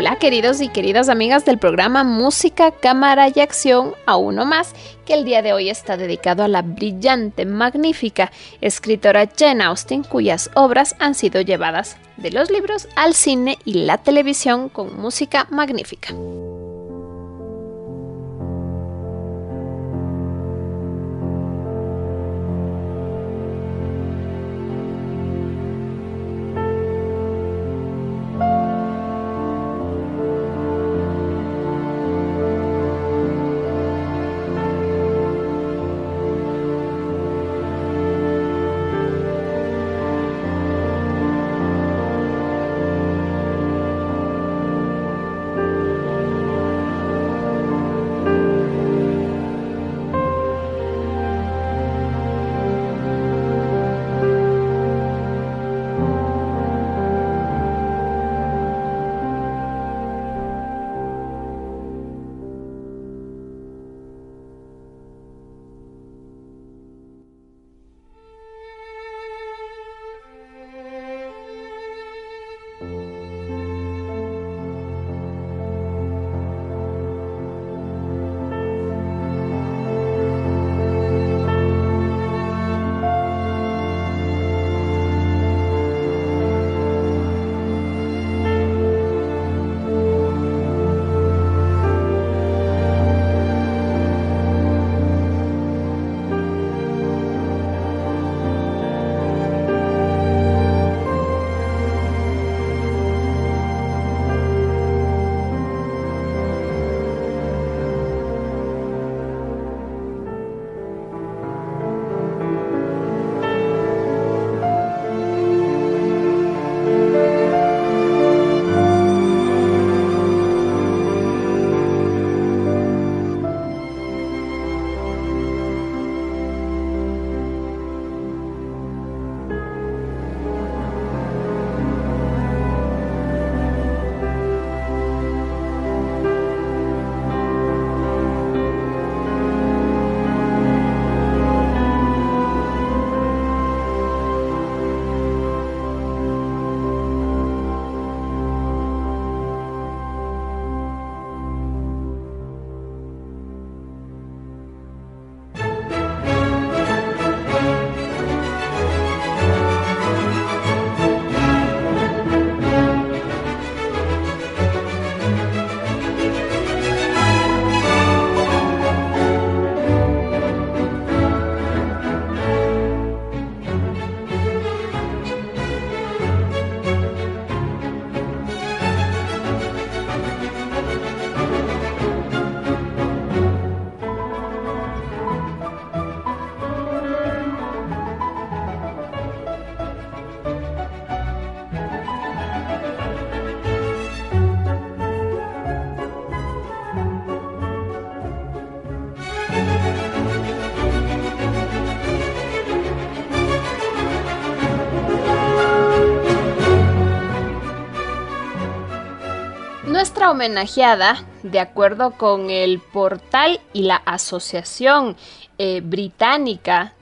Hola queridos y queridas amigas del programa Música, Cámara y Acción, a uno más, que el día de hoy está dedicado a la brillante, magnífica escritora Jane Austen, cuyas obras han sido llevadas de los libros al cine y la televisión con música magnífica. Homenajeada, de acuerdo con el portal y la Asociación eh, Británica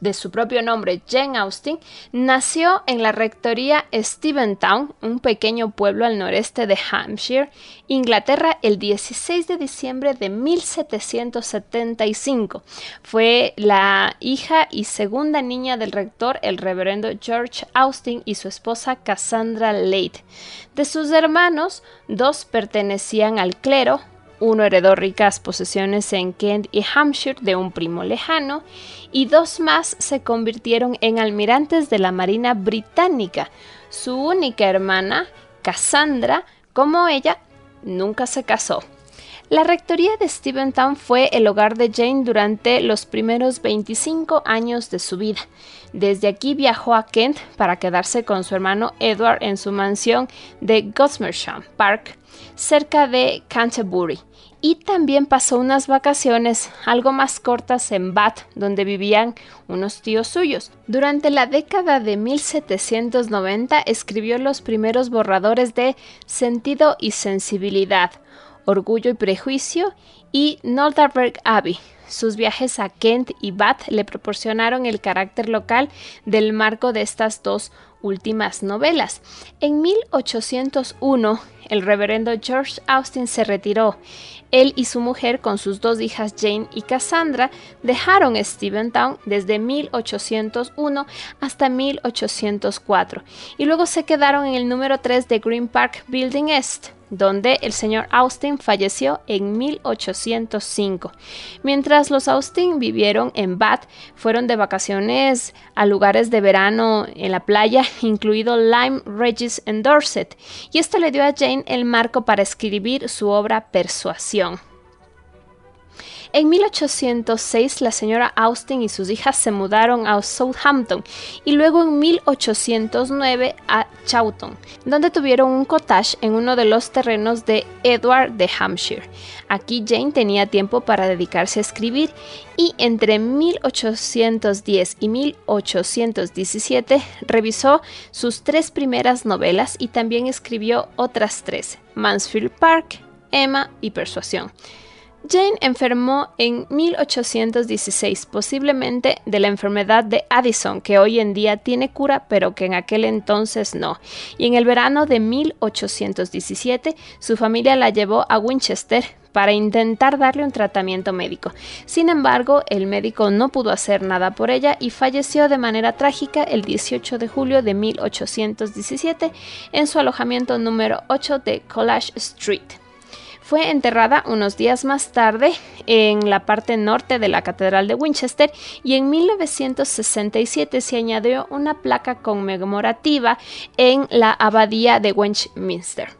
de su propio nombre, Jane Austen, nació en la rectoría Steventown, un pequeño pueblo al noreste de Hampshire, Inglaterra, el 16 de diciembre de 1775. Fue la hija y segunda niña del rector, el reverendo George Austin, y su esposa Cassandra Lade. De sus hermanos, dos pertenecían al clero, uno heredó ricas posesiones en Kent y Hampshire de un primo lejano, y dos más se convirtieron en almirantes de la Marina Británica. Su única hermana, Cassandra, como ella, nunca se casó. La rectoría de Steventown fue el hogar de Jane durante los primeros 25 años de su vida. Desde aquí viajó a Kent para quedarse con su hermano Edward en su mansión de Gosmersham Park, cerca de Canterbury y también pasó unas vacaciones algo más cortas en Bath, donde vivían unos tíos suyos. Durante la década de 1790 escribió los primeros borradores de Sentido y Sensibilidad, Orgullo y Prejuicio y Northerberg Abbey. Sus viajes a Kent y Bath le proporcionaron el carácter local del marco de estas dos últimas novelas. En 1801, el reverendo George Austin se retiró. Él y su mujer, con sus dos hijas Jane y Cassandra, dejaron Steventown desde 1801 hasta 1804 y luego se quedaron en el número 3 de Green Park Building East donde el señor Austin falleció en 1805. Mientras los Austin vivieron en Bath, fueron de vacaciones a lugares de verano en la playa, incluido Lyme Regis en Dorset, y esto le dio a Jane el marco para escribir su obra Persuasión. En 1806 la señora Austin y sus hijas se mudaron a Southampton y luego en 1809 a Chawton, donde tuvieron un cottage en uno de los terrenos de Edward de Hampshire. Aquí Jane tenía tiempo para dedicarse a escribir y entre 1810 y 1817 revisó sus tres primeras novelas y también escribió otras tres, Mansfield Park, Emma y Persuasión. Jane enfermó en 1816, posiblemente de la enfermedad de Addison, que hoy en día tiene cura, pero que en aquel entonces no. Y en el verano de 1817, su familia la llevó a Winchester para intentar darle un tratamiento médico. Sin embargo, el médico no pudo hacer nada por ella y falleció de manera trágica el 18 de julio de 1817 en su alojamiento número 8 de College Street. Fue enterrada unos días más tarde en la parte norte de la Catedral de Winchester y en 1967 se añadió una placa conmemorativa en la Abadía de Westminster.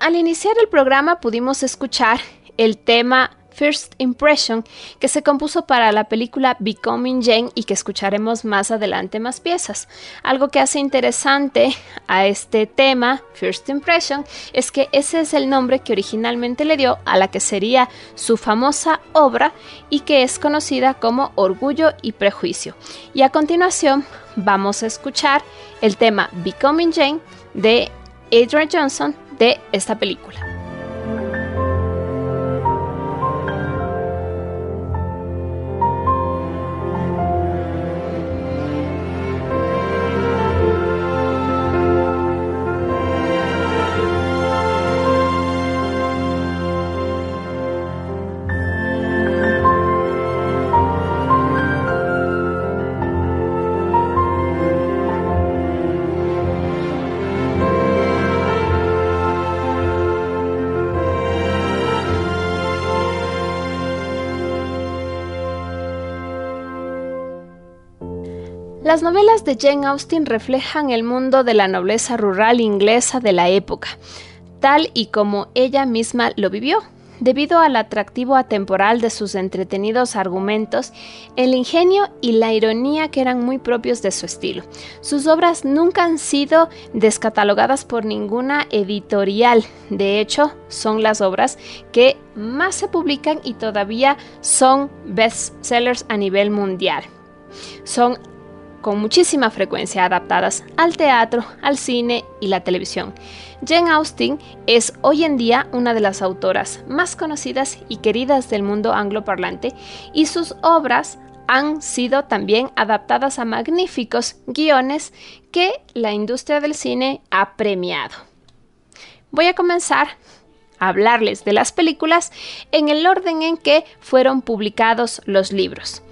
Al iniciar el programa pudimos escuchar el tema First Impression, que se compuso para la película Becoming Jane y que escucharemos más adelante más piezas. Algo que hace interesante a este tema, First Impression, es que ese es el nombre que originalmente le dio a la que sería su famosa obra y que es conocida como Orgullo y Prejuicio. Y a continuación vamos a escuchar el tema Becoming Jane de Adrian Johnson de esta película. Las novelas de Jane Austen reflejan el mundo de la nobleza rural inglesa de la época, tal y como ella misma lo vivió, debido al atractivo atemporal de sus entretenidos argumentos, el ingenio y la ironía que eran muy propios de su estilo. Sus obras nunca han sido descatalogadas por ninguna editorial, de hecho, son las obras que más se publican y todavía son bestsellers a nivel mundial. Son con muchísima frecuencia adaptadas al teatro, al cine y la televisión. Jane Austen es hoy en día una de las autoras más conocidas y queridas del mundo angloparlante y sus obras han sido también adaptadas a magníficos guiones que la industria del cine ha premiado. Voy a comenzar a hablarles de las películas en el orden en que fueron publicados los libros.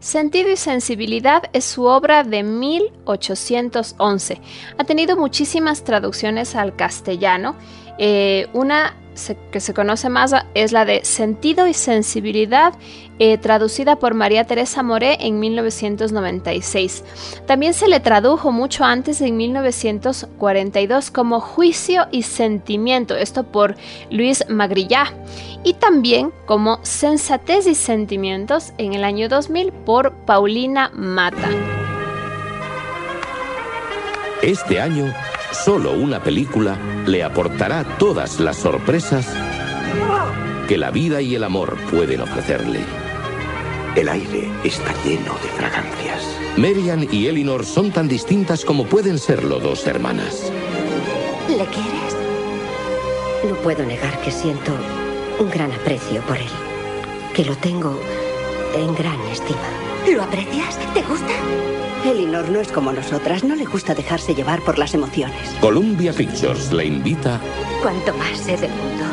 Sentido y Sensibilidad es su obra de 1811. Ha tenido muchísimas traducciones al castellano. Eh, una que se conoce más es la de Sentido y Sensibilidad, eh, traducida por María Teresa Moré en 1996. También se le tradujo mucho antes, en 1942, como Juicio y Sentimiento, esto por Luis Magrillá, y también como Sensatez y Sentimientos en el año 2000 por Paulina Mata. Este año Solo una película le aportará todas las sorpresas que la vida y el amor pueden ofrecerle. El aire está lleno de fragancias. Marian y Elinor son tan distintas como pueden serlo dos hermanas. ¿Le quieres? No puedo negar que siento un gran aprecio por él. Que lo tengo en gran estima. ¿Lo aprecias? ¿Te gusta? Elinor no es como nosotras, no le gusta dejarse llevar por las emociones. Columbia Pictures le invita. Cuanto más sé del mundo,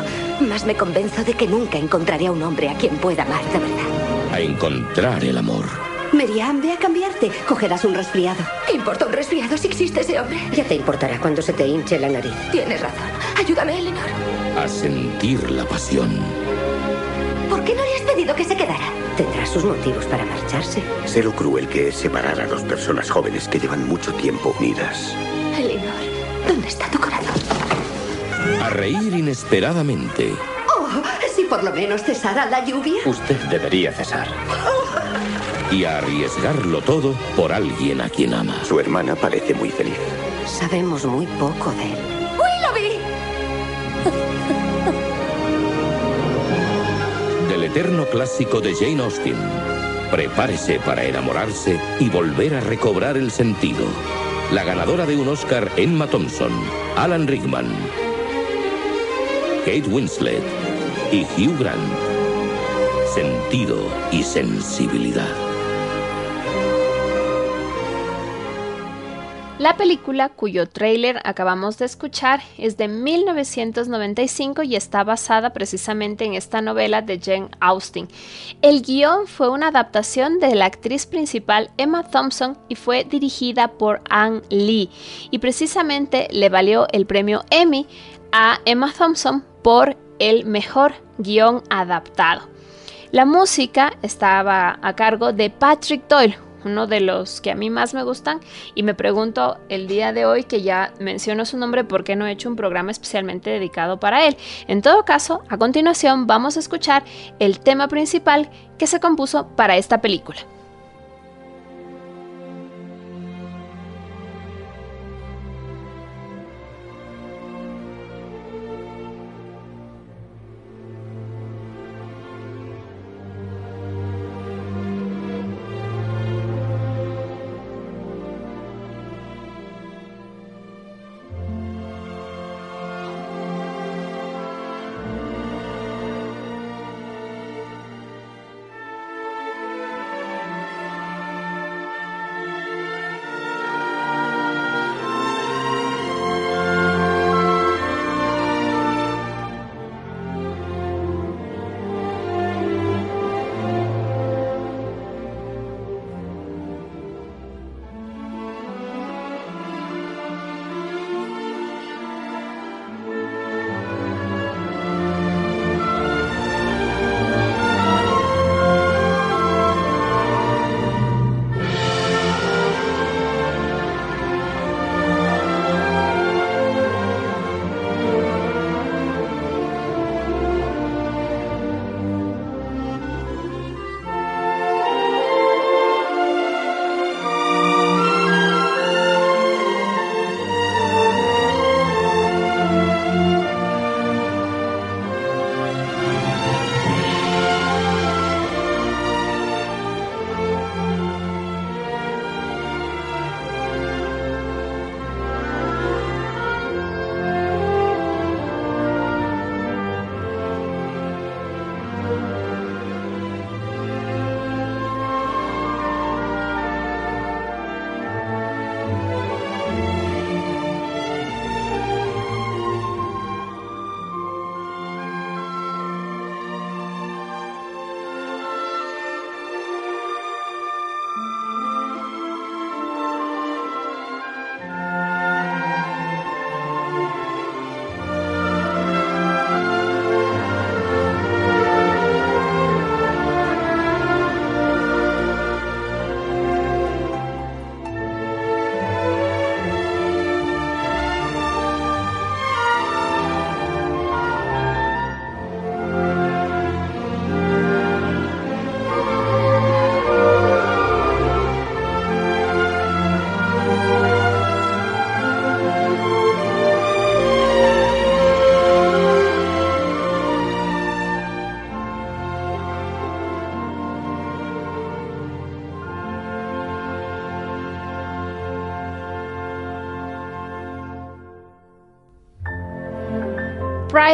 más me convenzo de que nunca encontraré a un hombre a quien pueda amar de verdad. A encontrar el amor. Miriam, ve a cambiarte. Cogerás un resfriado. ¿Qué importa un resfriado si existe ese hombre? Ya te importará cuando se te hinche la nariz. Tienes razón. Ayúdame, Elinor. A sentir la pasión. ¿Por qué no le has pedido que se quedara? Tendrá sus motivos para marcharse. Sé lo cruel que es separar a dos personas jóvenes que llevan mucho tiempo unidas. Elinor, ¿dónde está tu corazón? A reír inesperadamente. Oh, si por lo menos cesara la lluvia. Usted debería cesar. Y a arriesgarlo todo por alguien a quien ama. Su hermana parece muy feliz. Sabemos muy poco de él. Eterno clásico de Jane Austen. Prepárese para enamorarse y volver a recobrar el sentido. La ganadora de un Oscar, Emma Thompson, Alan Rickman, Kate Winslet y Hugh Grant. Sentido y sensibilidad. La película, cuyo tráiler acabamos de escuchar, es de 1995 y está basada precisamente en esta novela de Jane Austen. El guion fue una adaptación de la actriz principal Emma Thompson y fue dirigida por Anne Lee y precisamente le valió el premio Emmy a Emma Thompson por el mejor guion adaptado. La música estaba a cargo de Patrick Doyle, uno de los que a mí más me gustan y me pregunto el día de hoy que ya menciono su nombre por qué no he hecho un programa especialmente dedicado para él. En todo caso, a continuación vamos a escuchar el tema principal que se compuso para esta película.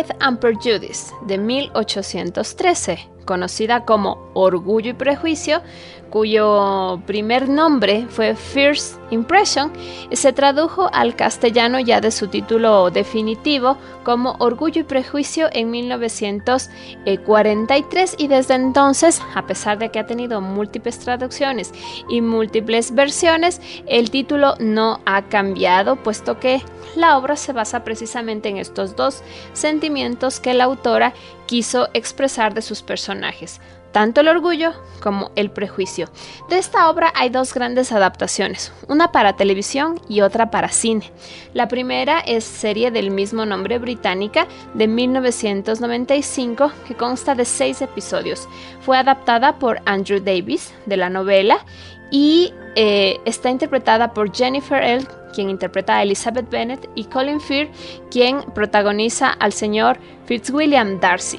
Pride and de 1813, conocida como Orgullo y Prejuicio, cuyo primer nombre fue First Impression, se tradujo al castellano ya de su título definitivo como Orgullo y Prejuicio en 1943 y desde entonces, a pesar de que ha tenido múltiples traducciones y múltiples versiones, el título no ha cambiado, puesto que la obra se basa precisamente en estos dos sentimientos que la autora quiso expresar de sus personajes tanto el orgullo como el prejuicio. De esta obra hay dos grandes adaptaciones, una para televisión y otra para cine. La primera es serie del mismo nombre británica de 1995 que consta de seis episodios. Fue adaptada por Andrew Davis de la novela y eh, está interpretada por Jennifer L quien interpreta a Elizabeth Bennet, y Colin Firth, quien protagoniza al señor Fitzwilliam Darcy.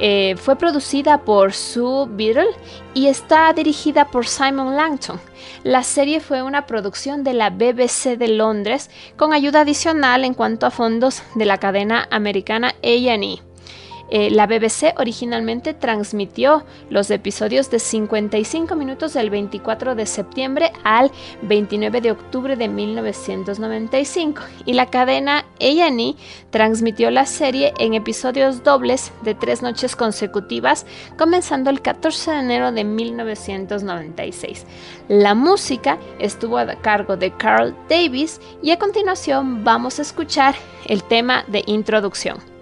Eh, fue producida por Sue Biddle y está dirigida por Simon Langton. La serie fue una producción de la BBC de Londres con ayuda adicional en cuanto a fondos de la cadena americana A&E. Eh, la BBC originalmente transmitió los episodios de 55 minutos del 24 de septiembre al 29 de octubre de 1995 y la cadena A&E transmitió la serie en episodios dobles de tres noches consecutivas comenzando el 14 de enero de 1996. La música estuvo a cargo de Carl Davis y a continuación vamos a escuchar el tema de introducción.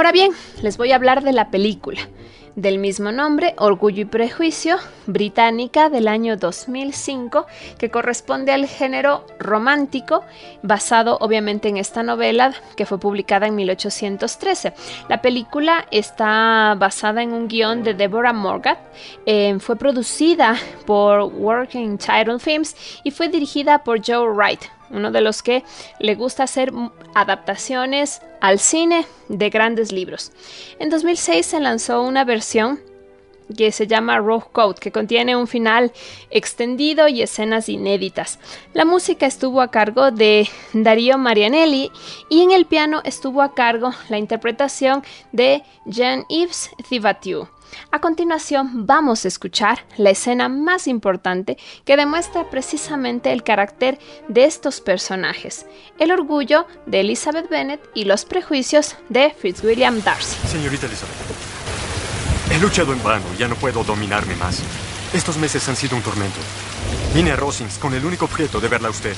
Ahora bien, les voy a hablar de la película del mismo nombre, Orgullo y Prejuicio, británica del año 2005, que corresponde al género romántico, basado obviamente en esta novela que fue publicada en 1813. La película está basada en un guion de Deborah Morgan, eh, fue producida por Working Title Films y fue dirigida por Joe Wright, uno de los que le gusta hacer adaptaciones al cine de grandes libros. En 2006 se lanzó una versión que se llama Rogue Code, que contiene un final extendido y escenas inéditas. La música estuvo a cargo de Darío Marianelli y en el piano estuvo a cargo la interpretación de Jean-Yves Thibaudier. A continuación vamos a escuchar la escena más importante que demuestra precisamente el carácter de estos personajes, el orgullo de Elizabeth Bennet y los prejuicios de Fitzwilliam Darcy. Señorita Elizabeth, he luchado en vano ya no puedo dominarme más. Estos meses han sido un tormento. Vine a Rosings con el único objeto de verla a usted.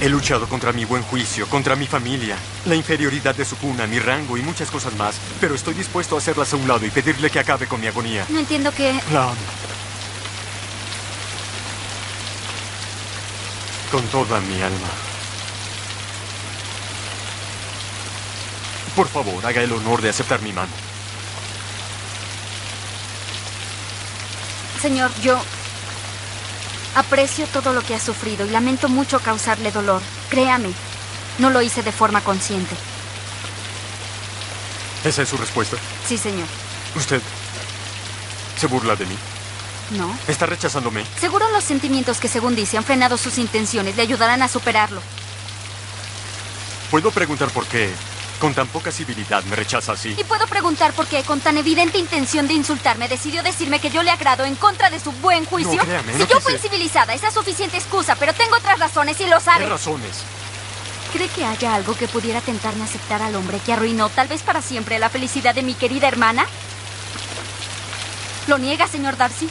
He luchado contra mi buen juicio, contra mi familia, la inferioridad de su cuna, mi rango y muchas cosas más, pero estoy dispuesto a hacerlas a un lado y pedirle que acabe con mi agonía. No entiendo qué... La amo. Con toda mi alma. Por favor, haga el honor de aceptar mi mano. Señor, yo Aprecio todo lo que ha sufrido y lamento mucho causarle dolor. Créame, No lo hice de forma consciente. ¿Esa es su respuesta? Sí, señor. ¿Usted se burla de mí? No. ¿Está rechazándome? Seguro los sentimientos que, según dice, han frenado sus intenciones le ayudarán a superarlo. ¿Puedo preguntar por qué, con tan poca civilidad, me rechaza así? Y puedo preguntar por qué, con tan evidente intención de insultarme, decidió decirme que yo le agrado en contra de su buen juicio. No, créame, si no yo fui civilizada, esa es suficiente excusa, pero tengo otras razones y lo sabe. ¿Qué razones? ¿Cree que haya algo que pudiera tentarme a aceptar al hombre que arruinó, tal vez para siempre, la felicidad de mi querida hermana? ¿Lo niega, señor Darcy?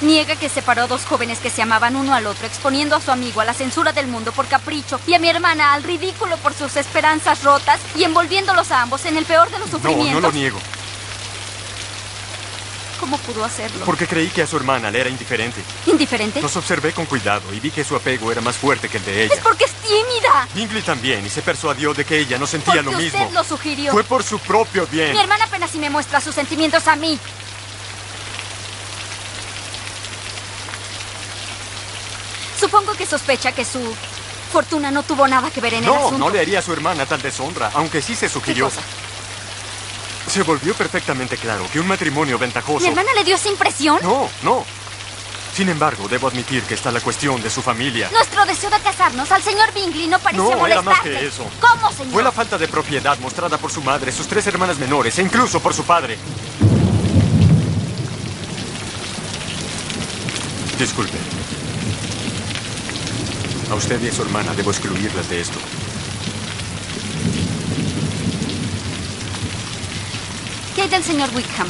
Niega que separó dos jóvenes que se amaban uno al otro, exponiendo a su amigo a la censura del mundo por capricho y a mi hermana al ridículo por sus esperanzas rotas y envolviéndolos a ambos en el peor de los No, sufrimientos. no lo niego. ¿Cómo pudo hacerlo? Porque creí que a su hermana le era indiferente. ¿Indiferente? Los observé con cuidado y vi que su apego era más fuerte que el de ella. Es porque es tímida. Bingley también, y se persuadió de que ella no sentía Porque lo usted mismo. lo sugirió. Fue por su propio bien. Mi hermana apenas si me muestra sus sentimientos a mí. Supongo que sospecha que su fortuna no tuvo nada que ver en el No, asunto. no le haría a su hermana tal deshonra, aunque sí se sugirió. cosa? Se volvió perfectamente claro que un matrimonio ventajoso. ¿Mi hermana le dio esa impresión? No, no. Sin embargo, debo admitir que está la cuestión de su familia. Nuestro deseo de casarnos al señor Bingley no parecía No, era más que eso. ¿Cómo, señor? Fue la falta de propiedad mostrada por su madre, sus tres hermanas menores e incluso por su padre. Disculpe. A usted y a su hermana debo excluirlas de esto. ¿Qué hay del señor Wickham?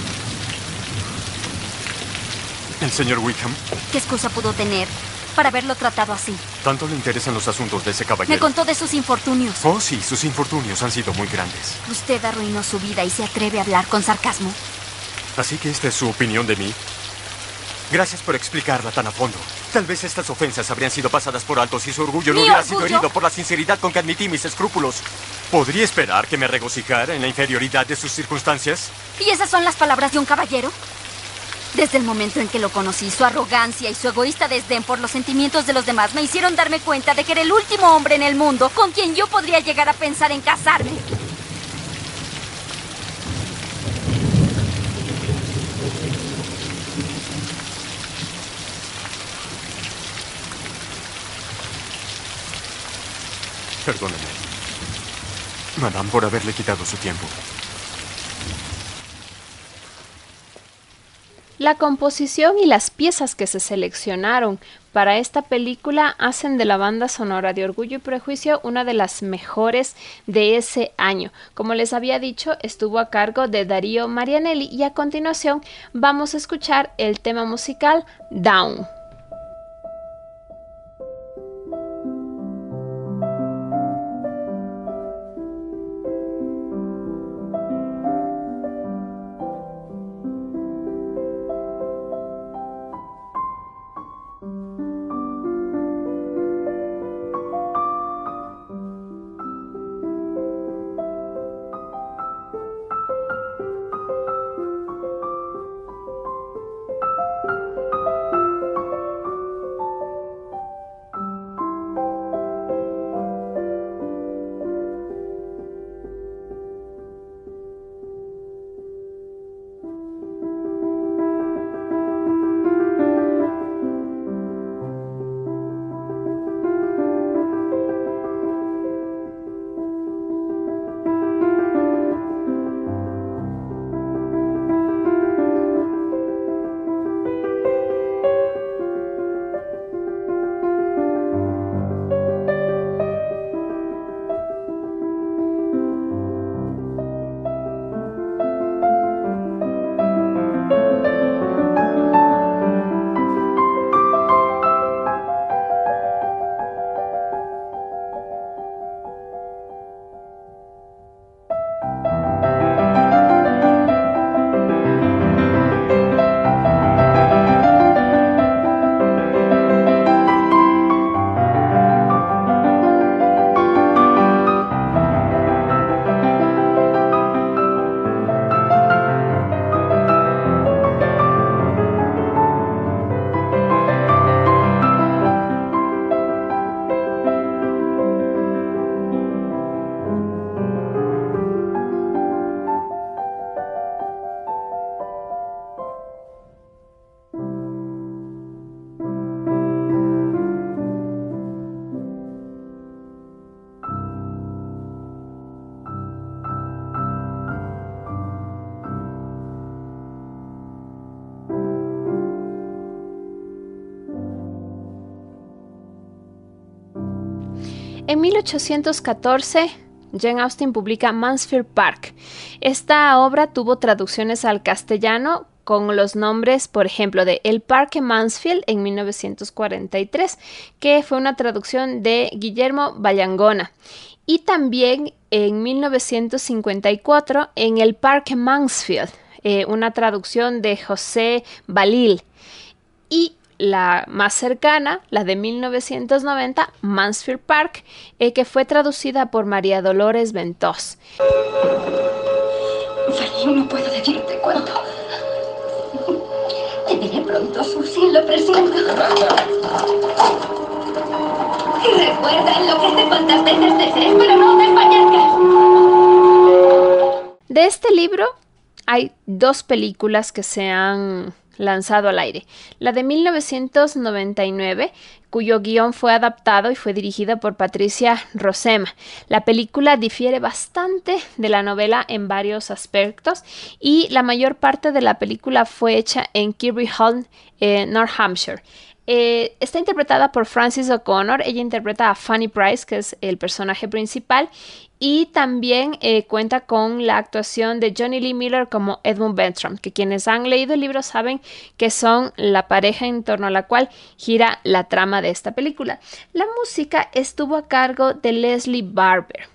El señor Wickham, ¿Qué excusa pudo tener para haberlo tratado así? tanto le interesan los asuntos de ese Me caballero. contó de sus infortunios. Oh, sí, sus infortunios han sido muy grandes. Usted arruinó su vida y se atreve a hablar con sarcasmo. Así que esta es su opinión de mí. Gracias por explicarla tan a fondo. Tal vez estas ofensas habrían sido pasadas por alto si su orgullo no ¿Mi hubiera sido herido por la sinceridad con que admití mis escrúpulos. ¿Podría esperar que me regocijara en la inferioridad de sus circunstancias? ¿Y esas son las palabras de un caballero? Desde el momento en que lo conocí, su arrogancia y su egoísta desdén por los sentimientos de los demás me hicieron darme cuenta de que era el último hombre en el mundo con quien yo podría llegar a pensar en casarme. Perdóneme. Madame, por haberle quitado su tiempo. La composición y las piezas que se seleccionaron para esta película hacen de la banda sonora de Orgullo y Prejuicio una de las mejores de ese año. Como les había dicho, estuvo a cargo de Darío Marianelli y a continuación vamos a escuchar el tema musical Down. En 1814, Jane Austen publica Mansfield Park. Esta obra tuvo traducciones al castellano con los nombres, por ejemplo, de El Parque Mansfield en 1943, que fue una traducción de Guillermo Vallangona. Y también en 1954 en El Parque Mansfield, eh, una traducción de José Balil. Y la más cercana, la de 1990, Mansfield Park, eh, que fue traducida por María Dolores Ventos. no puedo decirte cuánto. Te veré pronto, Susie, lo presiento. Y recuerda en lo que te cuantas veces desees, pero no te De este libro hay dos películas que se han lanzado al aire. La de 1999, cuyo guion fue adaptado y fue dirigida por Patricia Rosema. La película difiere bastante de la novela en varios aspectos y la mayor parte de la película fue hecha en Kirby Hall, eh, North Hampshire. Eh, está interpretada por Frances O'Connor. Ella interpreta a Fanny Price, que es el personaje principal, y también eh, cuenta con la actuación de Johnny Lee Miller como Edmund Bentram, que quienes han leído el libro saben que son la pareja en torno a la cual gira la trama de esta película. La música estuvo a cargo de Leslie Barber.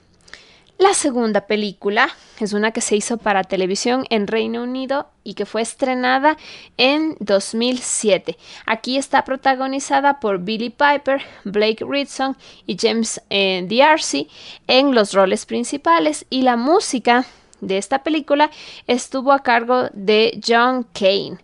La segunda película es una que se hizo para televisión en Reino Unido y que fue estrenada en 2007. Aquí está protagonizada por Billy Piper, Blake Ridson y James eh, D'Arcy en los roles principales y la música de esta película estuvo a cargo de John Kane.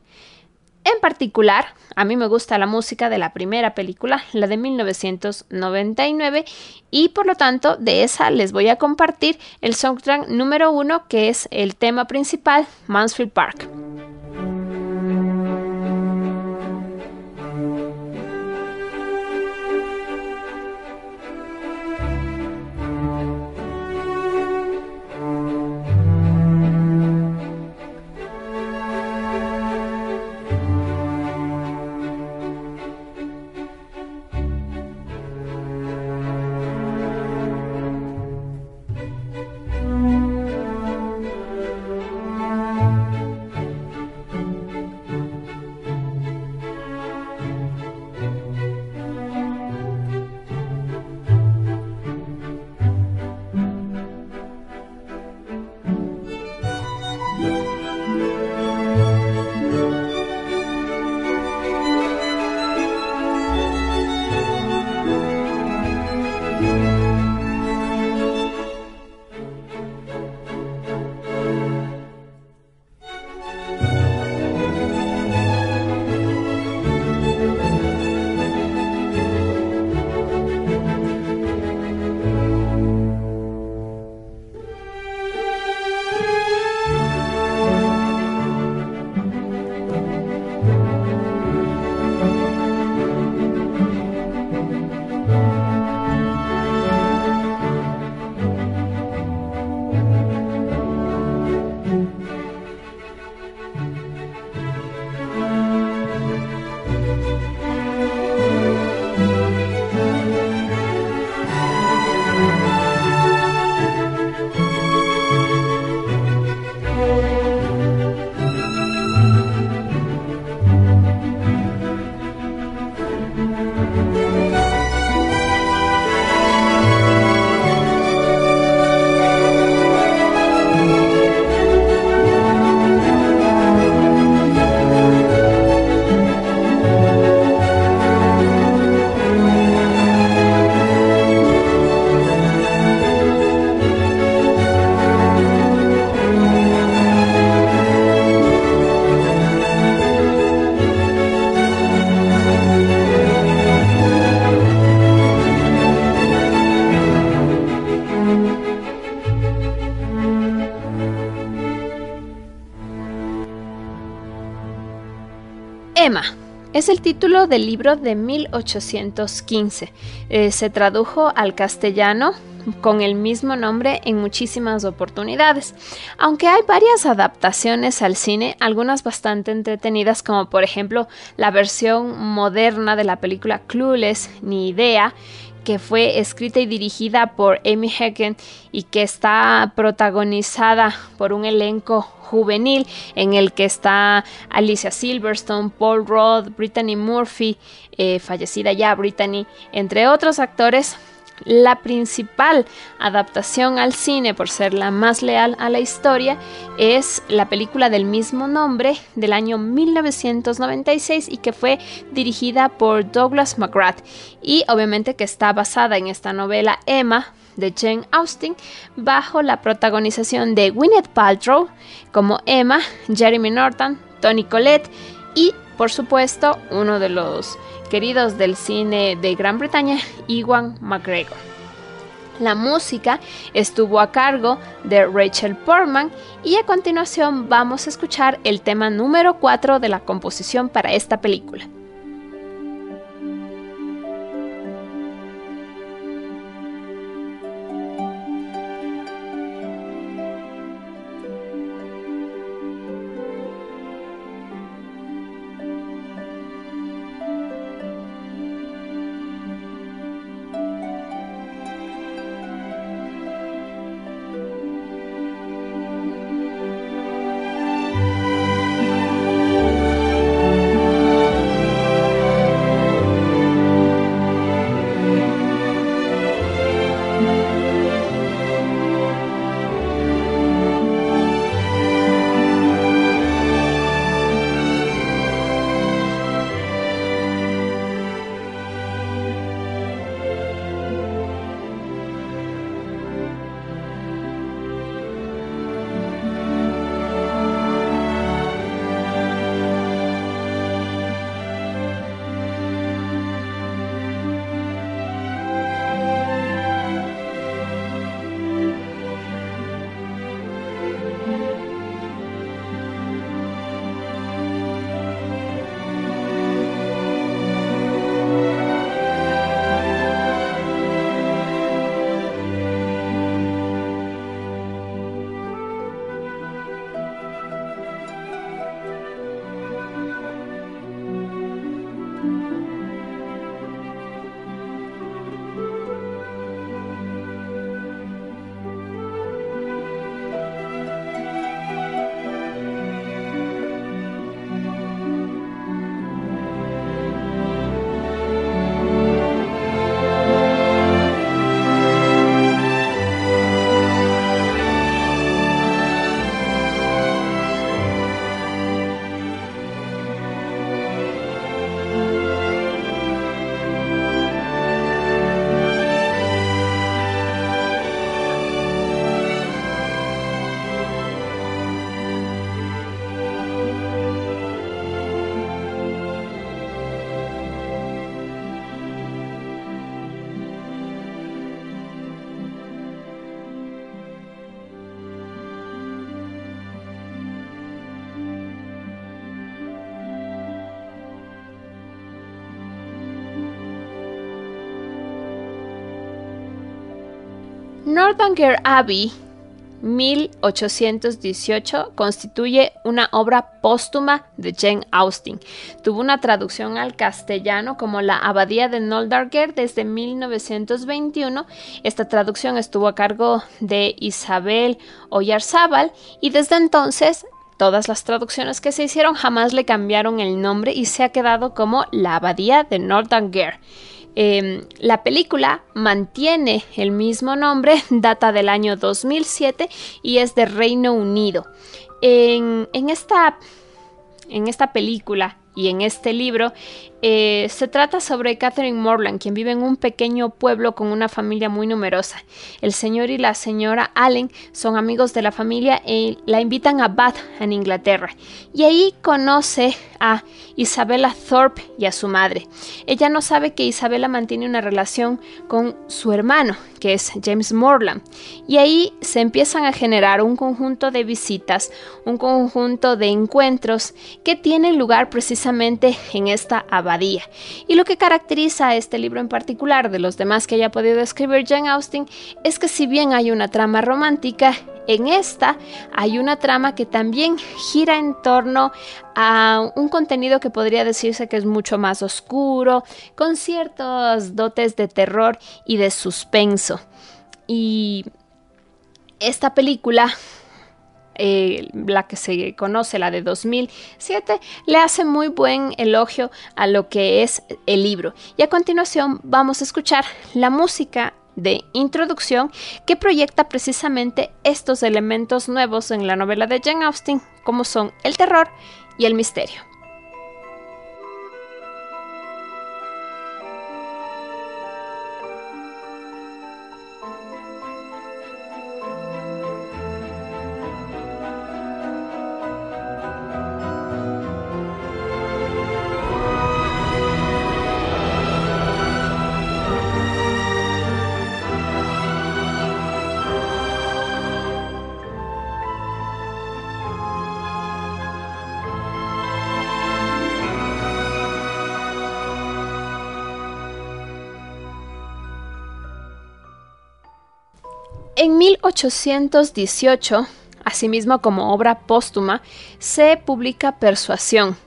En particular, a mí me gusta la música de la primera película, la de 1999, y por lo tanto de esa les voy a compartir el soundtrack número uno, que es el tema principal, Mansfield Park. Emma. Es el título del libro de 1815. Eh, se tradujo al castellano con el mismo nombre en muchísimas oportunidades. Aunque hay varias adaptaciones al cine, algunas bastante entretenidas, como por ejemplo la versión moderna de la película Clueless, Ni Idea, que fue escrita y dirigida por Amy Hecken y que está protagonizada por un elenco juvenil en el que está Alicia Silverstone, Paul Rudd, Brittany Murphy, eh, fallecida ya Brittany, entre otros actores la principal adaptación al cine, por ser la más leal a la historia, es la película del mismo nombre del año 1996 y que fue dirigida por Douglas McGrath. Y obviamente que está basada en esta novela Emma de Jane Austen bajo la protagonización de Gwyneth Paltrow como Emma, Jeremy Norton, Tony Collette y por supuesto uno de los queridos del cine de Gran Bretaña, Iwan McGregor. La música estuvo a cargo de Rachel Portman y a continuación vamos a escuchar el tema número 4 de la composición para esta película. Northanger Abbey 1818 constituye una obra póstuma de Jane Austen. Tuvo una traducción al castellano como La Abadía de Northanger desde 1921. Esta traducción estuvo a cargo de Isabel Oyarzábal y desde entonces todas las traducciones que se hicieron jamás le cambiaron el nombre y se ha quedado como La Abadía de Northanger. Em, la película mantiene el mismo nombre, data del año 2007 y es de Reino Unido. En, esta, en esta película y en este libro eh, se trata sobre Catherine Morland, quien vive en un pequeño pueblo con una familia muy numerosa. El señor y la señora Allen son amigos de la familia y la invitan a Bath, en Inglaterra. Y ahí conoce a Isabella Thorpe y a su madre. Ella no sabe que Isabella mantiene una relación con su hermano, que es James Morland. Y ahí se empiezan a generar un conjunto de visitas, un conjunto de encuentros que tienen lugar precisamente en esta Y lo que caracteriza a este libro en particular de los demás que haya podido escribir Jane Austen es que si bien hay una trama romántica, En esta hay una trama que también gira en torno a un contenido que podría decirse que es mucho más oscuro, con ciertos dotes de terror y de suspenso. Y esta película eh, la que se conoce, la de 2007, le hace muy buen elogio a lo que es el libro. Y a continuación vamos a escuchar la música de introducción que proyecta precisamente estos elementos nuevos en la novela de Jane Austen, como son el terror y el misterio. 1818, asimismo como obra póstuma, se publica Persuasión,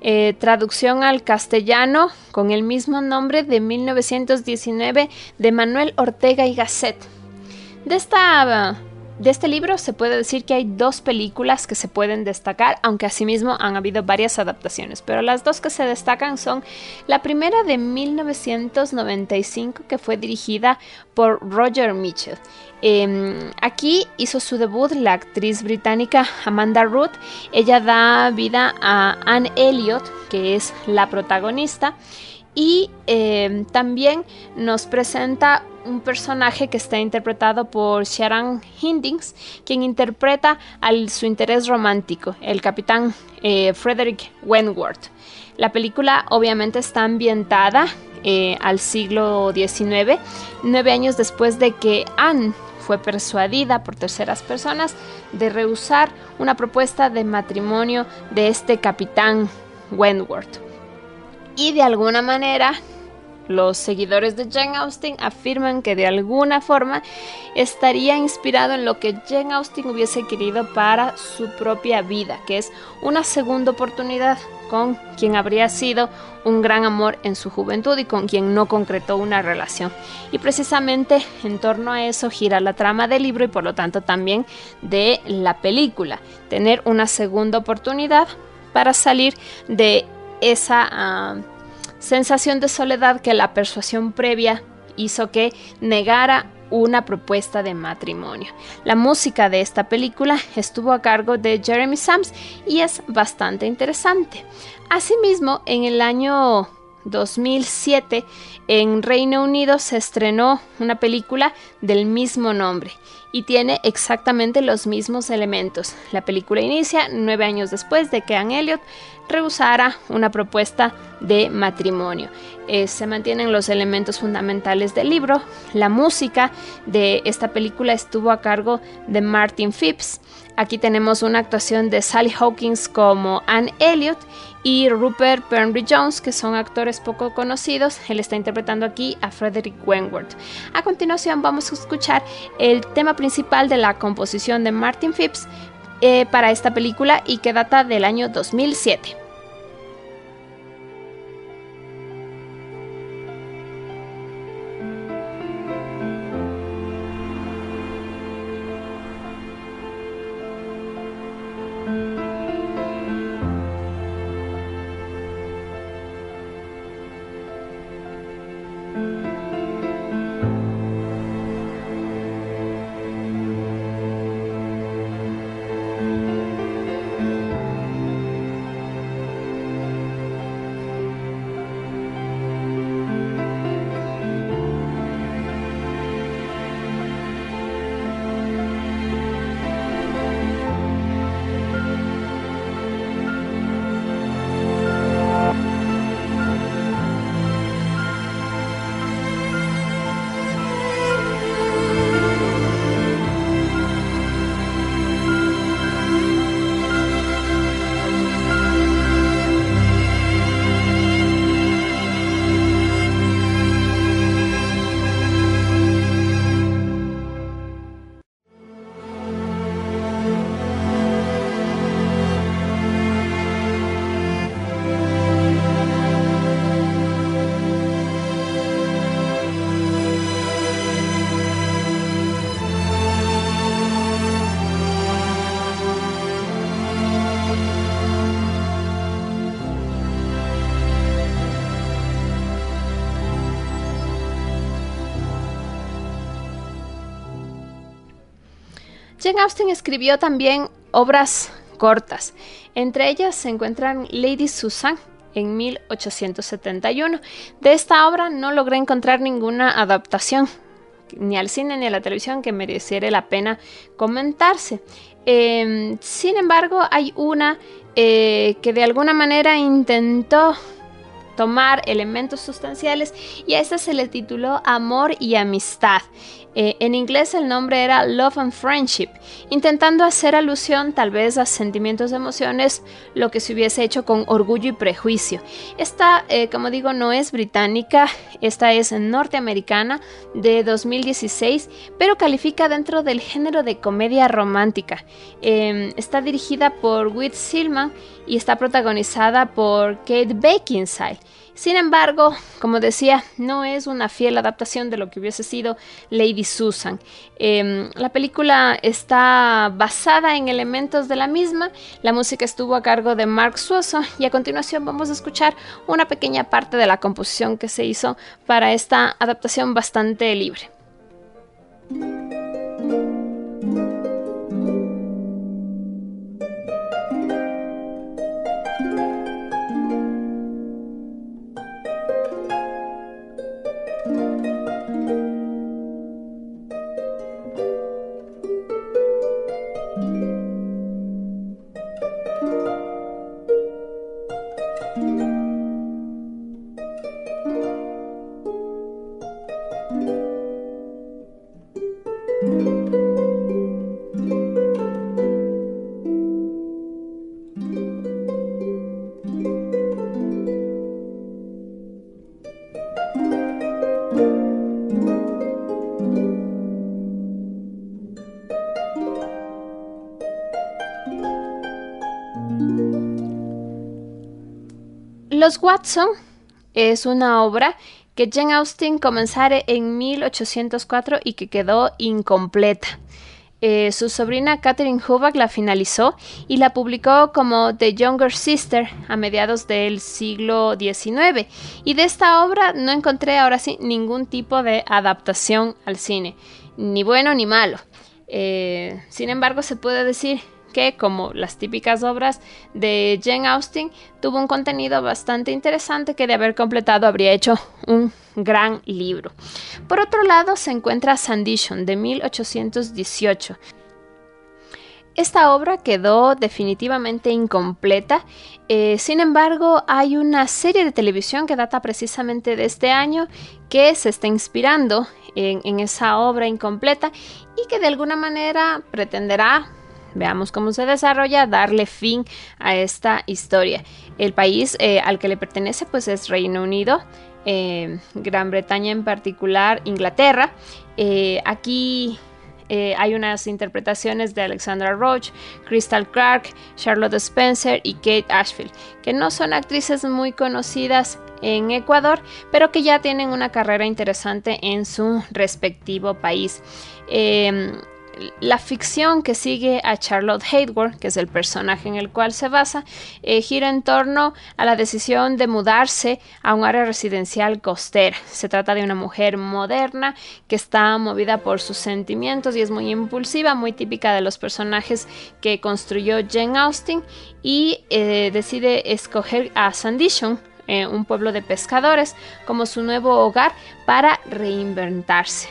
eh, traducción al castellano con el mismo nombre de 1919 de Manuel Ortega y Gasset. De esta de este libro se puede decir que hay dos películas que se pueden destacar, aunque asimismo han habido varias adaptaciones, pero las dos que se destacan son la primera de 1995 que fue dirigida por Roger Mitchell. Em, aquí hizo su debut la actriz británica Amanda Root. Ella da vida a Anne Elliot, que es la protagonista, y em, también nos presenta un personaje que está interpretado por Sharon Hindings, quien interpreta a su interés romántico, el capitán eh, Frederick Wentworth. La película obviamente está ambientada eh, al siglo XIX, nueve años después de que Anne fue persuadida por terceras personas de rehusar una propuesta de matrimonio de este capitán Wentworth. Y de alguna manera los seguidores de Jane Austen afirman que de alguna forma estaría inspirado en lo que Jane Austen hubiese querido para su propia vida, que es una segunda oportunidad con quien habría sido un gran amor en su juventud y con quien no concretó una relación. Y precisamente en torno a eso gira la trama del libro y por lo tanto también de la película, tener una segunda oportunidad para salir de esa... Ah, sensación de soledad que la persuasión previa hizo que negara una propuesta de matrimonio. La música de esta película estuvo a cargo de Jeremy Sams y es bastante interesante. Asimismo, en el año 2007 en Reino Unido se estrenó una película del mismo nombre y tiene exactamente los mismos elementos. La película inicia nueve años después de que Anne Elliot rehusara una propuesta de matrimonio. Eh, se mantienen los elementos fundamentales del libro. La música de esta película estuvo a cargo de Martin Phipps. Aquí tenemos una actuación de Sally Hawkins como Anne Elliot y Rupert Penry Jones, que son actores poco conocidos. Él está interpretando aquí a Frederick Wentworth. A continuación vamos a escuchar el tema principal de la composición de Martin Phipps eh, para esta película y que data del año 2007. Jane Austen escribió también obras cortas. Entre ellas se encuentran Lady Susan en 1871. De esta obra no logré encontrar ninguna adaptación, ni al cine ni a la televisión, que mereciera la pena comentarse. Em, sin embargo, hay una eh, que de alguna manera intentó tomar elementos sustanciales y a esta se le tituló Amor y Amistad. Eh, en inglés el nombre era Love and Friendship, intentando hacer alusión tal vez a sentimientos de emociones, lo que se hubiese hecho con orgullo y prejuicio. Esta, eh, como digo, no es británica, esta es norteamericana de 2016, pero califica dentro del género de comedia romántica. Em, está dirigida por Whit Silman y está protagonizada por Kate Beckinsale. Sin embargo, como decía, no es una fiel adaptación de lo que hubiese sido Lady Susan. Em, la película está basada en elementos de la misma, la música estuvo a cargo de Mark Suoso y a continuación vamos a escuchar una pequeña parte de la composición que se hizo para esta adaptación bastante libre. Los Watson es una obra que Jane Austen comenzara en 1804 y que quedó incompleta. Eh, su sobrina Catherine Hubbard la finalizó y la publicó como The Younger Sister a mediados del siglo XIX. Y de esta obra no encontré ahora sí ningún tipo de adaptación al cine, ni bueno ni malo. Eh, sin embargo, se puede decir que, como las típicas obras de Jane Austen, tuvo un contenido bastante interesante que de haber completado habría hecho un gran libro. Por otro lado, se encuentra Sandition de 1818. Esta obra quedó definitivamente incompleta, eh, sin embargo hay una serie de televisión que data precisamente de este año que se está inspirando en esa obra incompleta y que de alguna manera pretenderá Veamos cómo se desarrolla, darle fin a esta historia. El país eh, al que le pertenece pues es Reino Unido, eh, Gran Bretaña en particular, Inglaterra. Eh, aquí hay unas interpretaciones de Alexandra Roach, Crystal Clark, Charlotte Spencer y Kate Ashfield, que no son actrices muy conocidas en Ecuador, pero que ya tienen una carrera interesante en su respectivo país la ficción que sigue a Charlotte Hayward, que es el personaje en el cual se basa, eh, gira en torno a la decisión de mudarse a un área residencial costera. Se trata de una mujer moderna que está movida por sus sentimientos y es muy impulsiva, muy típica de los personajes que construyó Jane Austen y eh, decide escoger a Sandition, eh, un pueblo de pescadores, como su nuevo hogar para reinventarse.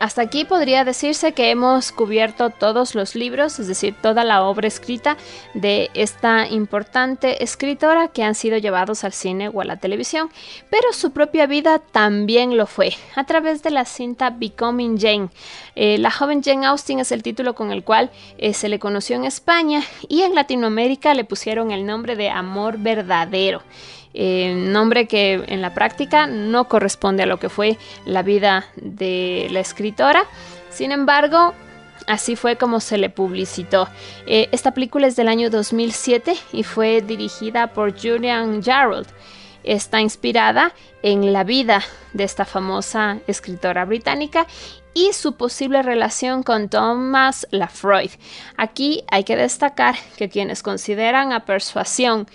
Hasta aquí podría decirse que hemos cubierto todos los libros, es decir, toda la obra escrita de esta importante escritora que han sido llevados al cine o a la televisión, pero su propia vida también lo fue, a través de la cinta Becoming Jane. Eh, la joven Jane Austen es el título con el cual eh, se le conoció en España y en Latinoamérica le pusieron el nombre de Amor Verdadero. Eh, nombre que en la práctica no corresponde a lo que fue la vida de la escritora. Sin embargo, así fue como se le publicitó. Eh, esta película es del año 2007 y fue dirigida por Julian Jarrold. Está inspirada en la vida de esta famosa escritora británica y su posible relación con Thomas Lafroid. Aquí hay que destacar que quienes consideran a Persuasión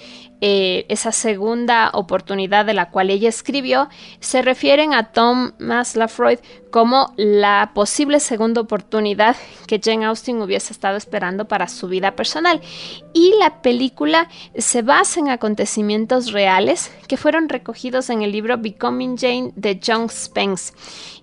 eh, esa segunda oportunidad de la cual ella escribió, se refieren a Thomas Lafroid como la posible segunda oportunidad que Jane Austen hubiese estado esperando para su vida personal. Y la película se basa en acontecimientos reales que fueron recogidos en el libro Becoming Jane de John Spence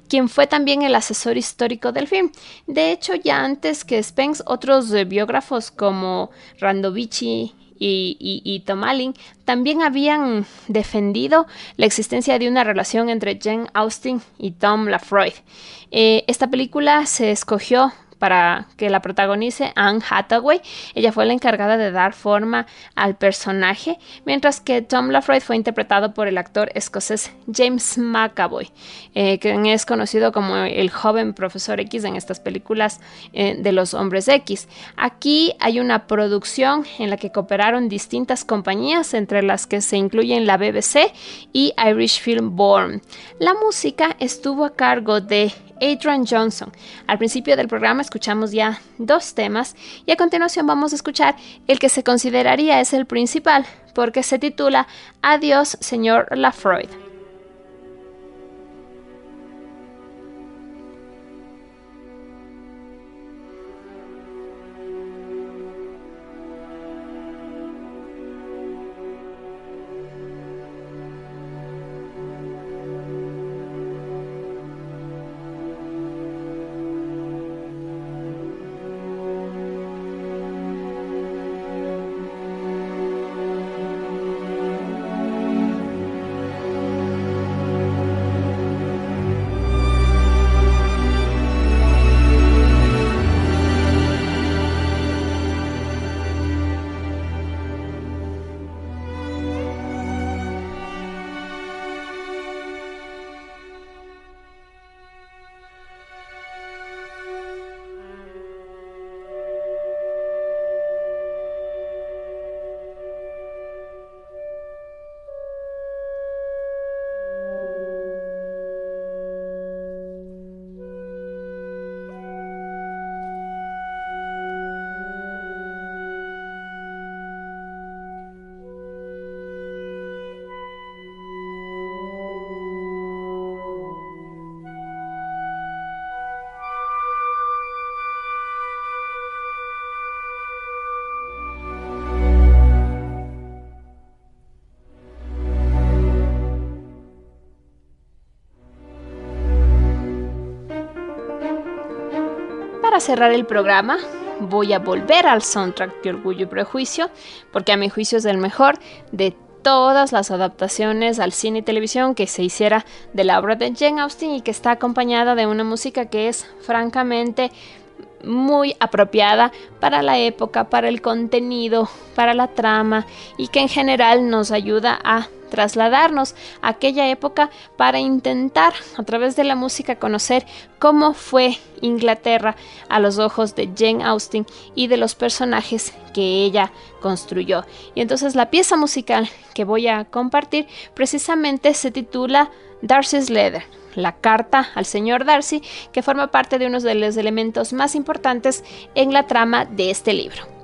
quien fue también el asesor histórico del film. De hecho, ya antes que Spence, otros biógrafos como Randovici y, y, Tom Allen también habían defendido la existencia de una relación entre Jane Austen y Tom Lafroy. Eh, esta película se escogió para que la protagonice Anne Hathaway. Ella fue la encargada de dar forma al personaje, mientras que Tom Lafroy fue interpretado por el actor escocés James McAvoy, eh, quien es conocido como el joven profesor X en estas películas eh, de los hombres X. Aquí hay una producción en la que cooperaron distintas compañías, entre las que se incluyen la BBC y Irish Film Board. La música estuvo a cargo de Adrian Johnson. Al principio del programa escuchamos ya dos temas y a continuación vamos a escuchar el que se consideraría es el principal porque se titula Adiós, señor Lafroid. Cerrar el programa, voy a volver al soundtrack de Orgullo y Prejuicio, porque a mi juicio es el mejor de todas las adaptaciones al cine y televisión que se hiciera de la obra de Jane Austen y que está acompañada de una música que es francamente muy apropiada para la época, para el contenido, para la trama y que en general nos ayuda a trasladarnos a aquella época para intentar a través de la música conocer cómo fue Inglaterra a los ojos de Jane Austen y de los personajes que ella construyó. Y entonces la pieza musical que voy a compartir precisamente se titula Darcy's Letter la carta al señor Darcy, que forma parte de uno de los elementos más importantes en la trama de este libro.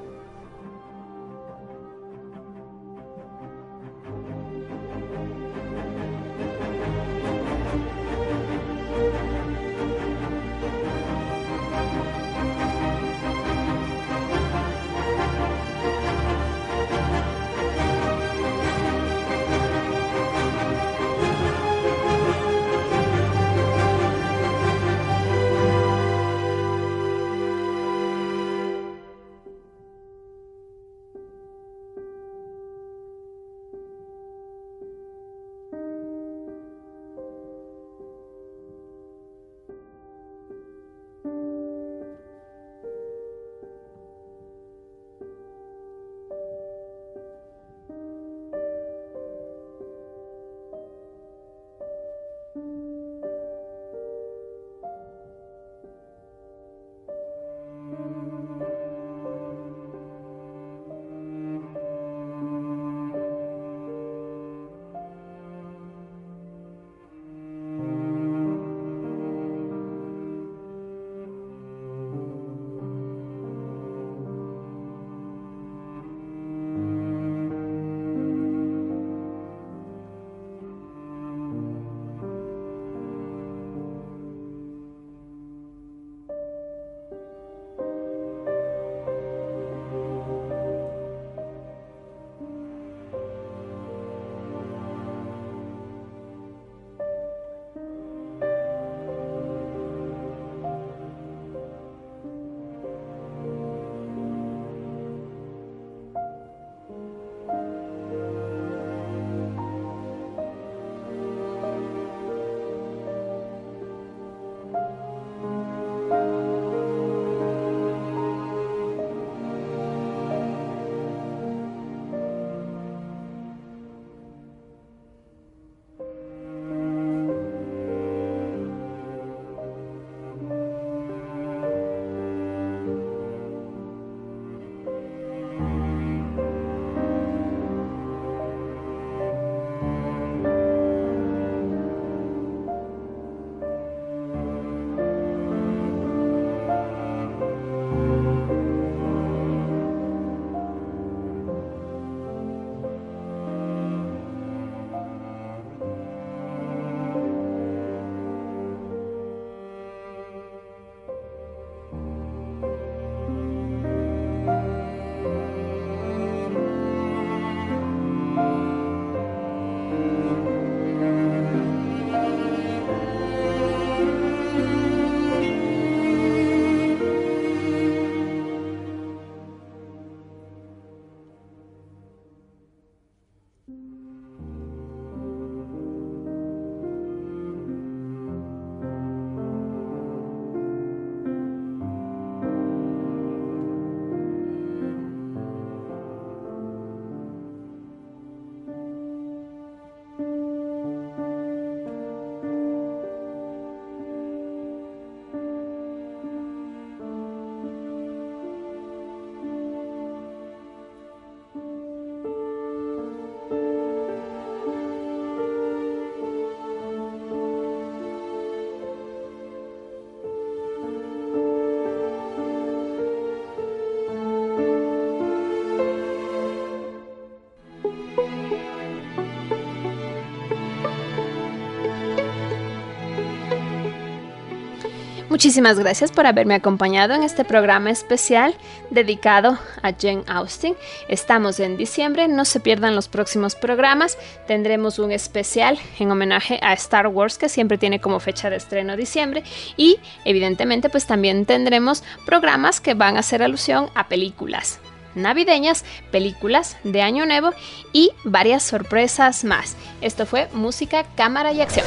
Muchísimas gracias por haberme acompañado en este programa especial dedicado a Jane Austen. Estamos en diciembre, no se pierdan los próximos programas. Tendremos un especial en homenaje a Star Wars que siempre tiene como fecha de estreno diciembre y evidentemente pues también tendremos programas que van a hacer alusión a películas navideñas, películas de Año Nuevo y varias sorpresas más. Esto fue Música, Cámara y Acción.